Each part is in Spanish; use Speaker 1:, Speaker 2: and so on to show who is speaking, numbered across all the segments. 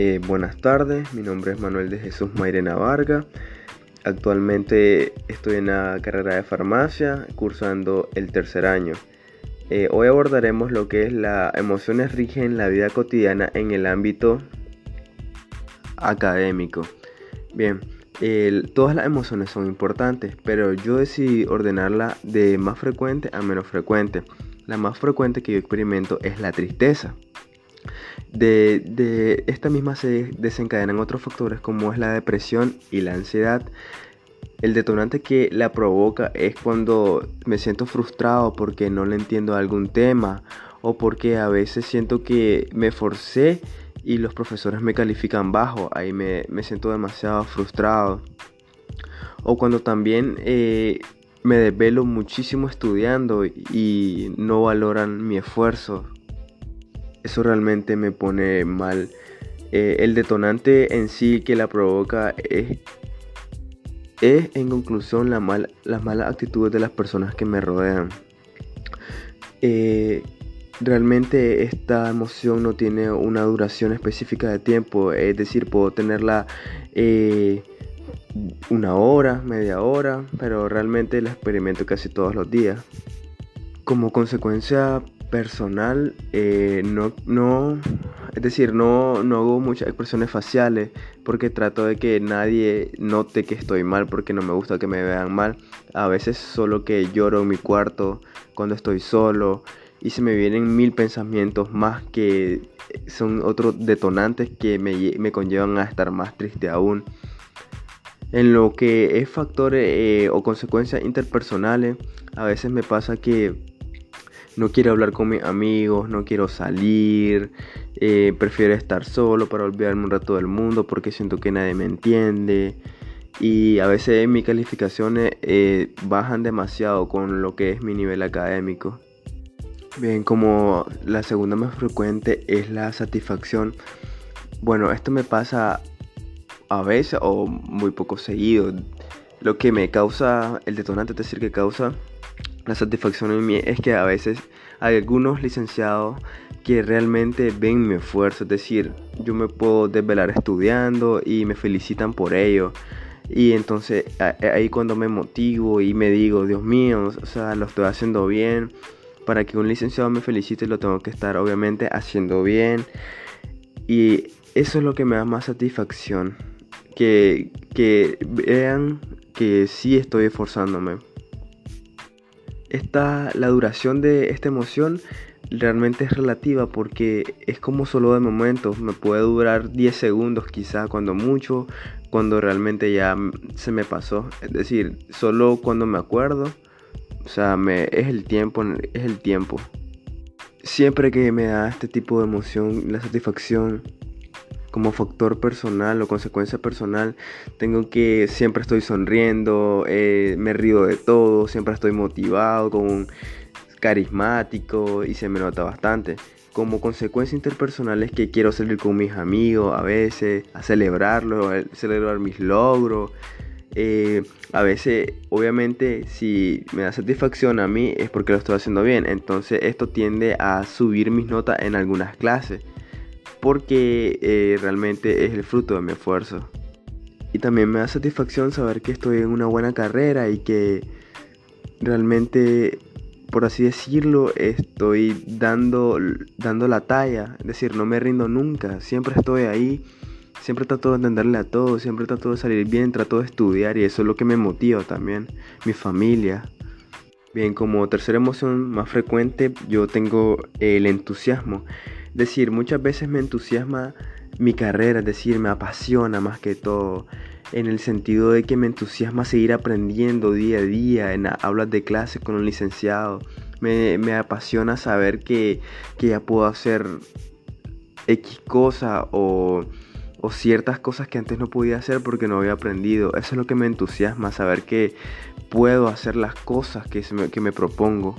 Speaker 1: Eh, buenas tardes, mi nombre es Manuel de Jesús Mairena Varga. Actualmente estoy en la carrera de farmacia, cursando el tercer año. Eh, hoy abordaremos lo que es las emociones rigen la vida cotidiana en el ámbito académico. Bien, todas las emociones son importantes, pero yo decidí ordenarla de más frecuente a menos frecuente. La más frecuente que yo experimento es la tristeza. De, esta misma se desencadenan otros factores como es la depresión y la ansiedad. El detonante que la provoca es cuando me siento frustrado porque no le entiendo algún tema o porque a veces siento que me forcé y los profesores me califican bajo. Ahí me, siento demasiado frustrado. O cuando también eh, me desvelo muchísimo estudiando y no valoran mi esfuerzo eso realmente me pone mal. Eh, el detonante en sí que la provoca es, es en conclusión las malas actitudes de las personas que me rodean. Eh, realmente esta emoción no tiene una duración específica de tiempo, es decir, puedo tenerla eh, una hora, media hora, pero realmente la experimento casi todos los días. Como consecuencia personal, eh, no, no, es decir, no, no hago muchas expresiones faciales porque trato de que nadie note que estoy mal porque no me gusta que me vean mal. A veces solo que lloro en mi cuarto cuando estoy solo y se me vienen mil pensamientos más que son otros detonantes que me, me conllevan a estar más triste aún. En lo que es factores eh, o consecuencias interpersonales, a veces me pasa que no quiero hablar con mis amigos, no quiero salir, eh, prefiero estar solo para olvidarme un rato del mundo porque siento que nadie me entiende. Y a veces mis calificaciones eh, bajan demasiado con lo que es mi nivel académico. Bien, como la segunda más frecuente es la satisfacción. Bueno, esto me pasa a veces o muy poco seguido. Lo que me causa, el detonante, es decir, que causa la satisfacción en mí es que a veces hay algunos licenciados que realmente ven mi esfuerzo, es decir, yo me puedo desvelar estudiando y me felicitan por ello. Y entonces ahí cuando me motivo y me digo, Dios mío, o sea, lo estoy haciendo bien. Para que un licenciado me felicite lo tengo que estar obviamente haciendo bien. Y eso es lo que me da más satisfacción. Que, que vean que sí estoy esforzándome esta, la duración de esta emoción realmente es relativa porque es como solo de momentos, me puede durar 10 segundos quizá cuando mucho, cuando realmente ya se me pasó, es decir, solo cuando me acuerdo, o sea, me, es el tiempo, es el tiempo. Siempre que me da este tipo de emoción, la satisfacción, como factor personal o consecuencia personal, tengo que siempre estoy sonriendo, eh, me río de todo, siempre estoy motivado, con carismático y se me nota bastante. Como consecuencia interpersonal es que quiero salir con mis amigos a veces, a celebrarlo, a celebrar mis logros. Eh, a veces, obviamente, si me da satisfacción a mí es porque lo estoy haciendo bien. Entonces esto tiende a subir mis notas en algunas clases porque eh, realmente es el fruto de mi esfuerzo. Y también me da satisfacción saber que estoy en una buena carrera y que realmente, por así decirlo, estoy dando, dando la talla. Es decir, no me rindo nunca, siempre estoy ahí, siempre trato de entenderle a todo, siempre trato de salir bien, trato de estudiar y eso es lo que me motiva también, mi familia. Bien, como tercera emoción más frecuente, yo tengo el entusiasmo decir, muchas veces me entusiasma mi carrera, es decir, me apasiona más que todo, en el sentido de que me entusiasma seguir aprendiendo día a día en aulas de clase con un licenciado. Me, apasiona saber que, ya puedo hacer X cosa o, o, ciertas cosas que antes no podía hacer porque no había aprendido. Eso es lo que me entusiasma, saber que puedo hacer las cosas que, que me propongo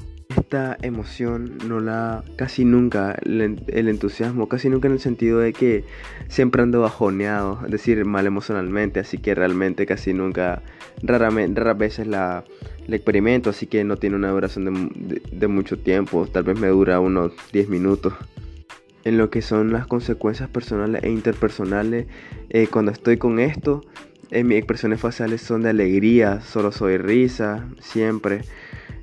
Speaker 1: esta emoción no la casi nunca el, entusiasmo casi nunca en el sentido de que siempre ando bajoneado es decir mal emocionalmente así que realmente casi nunca raramente raras veces la, experimento así que no tiene una duración de, mucho tiempo tal vez me dura unos 10 minutos en lo que son las consecuencias personales e interpersonales. Eh, cuando estoy con esto, eh, mis expresiones faciales son de alegría, solo soy risa, siempre.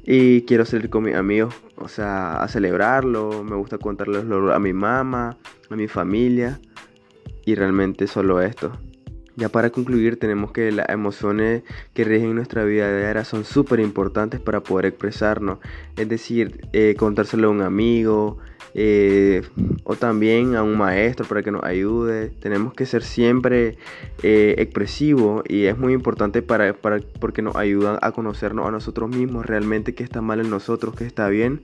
Speaker 1: Y quiero salir con mis amigos, o sea, a celebrarlo. Me gusta contarles a mi mamá, a mi familia. Y realmente solo esto. Ya para concluir, tenemos que las emociones que rigen nuestra vida diaria son súper importantes para poder expresarnos. Es decir, eh, contárselo a un amigo eh, o también a un maestro para que nos ayude. Tenemos que ser siempre eh, expresivos y es muy importante para, para, porque nos ayudan a conocernos a nosotros mismos, realmente qué está mal en nosotros, qué está bien.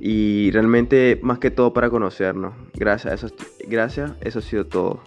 Speaker 1: Y realmente más que todo para conocernos. Gracias, eso, gracias, eso ha sido todo.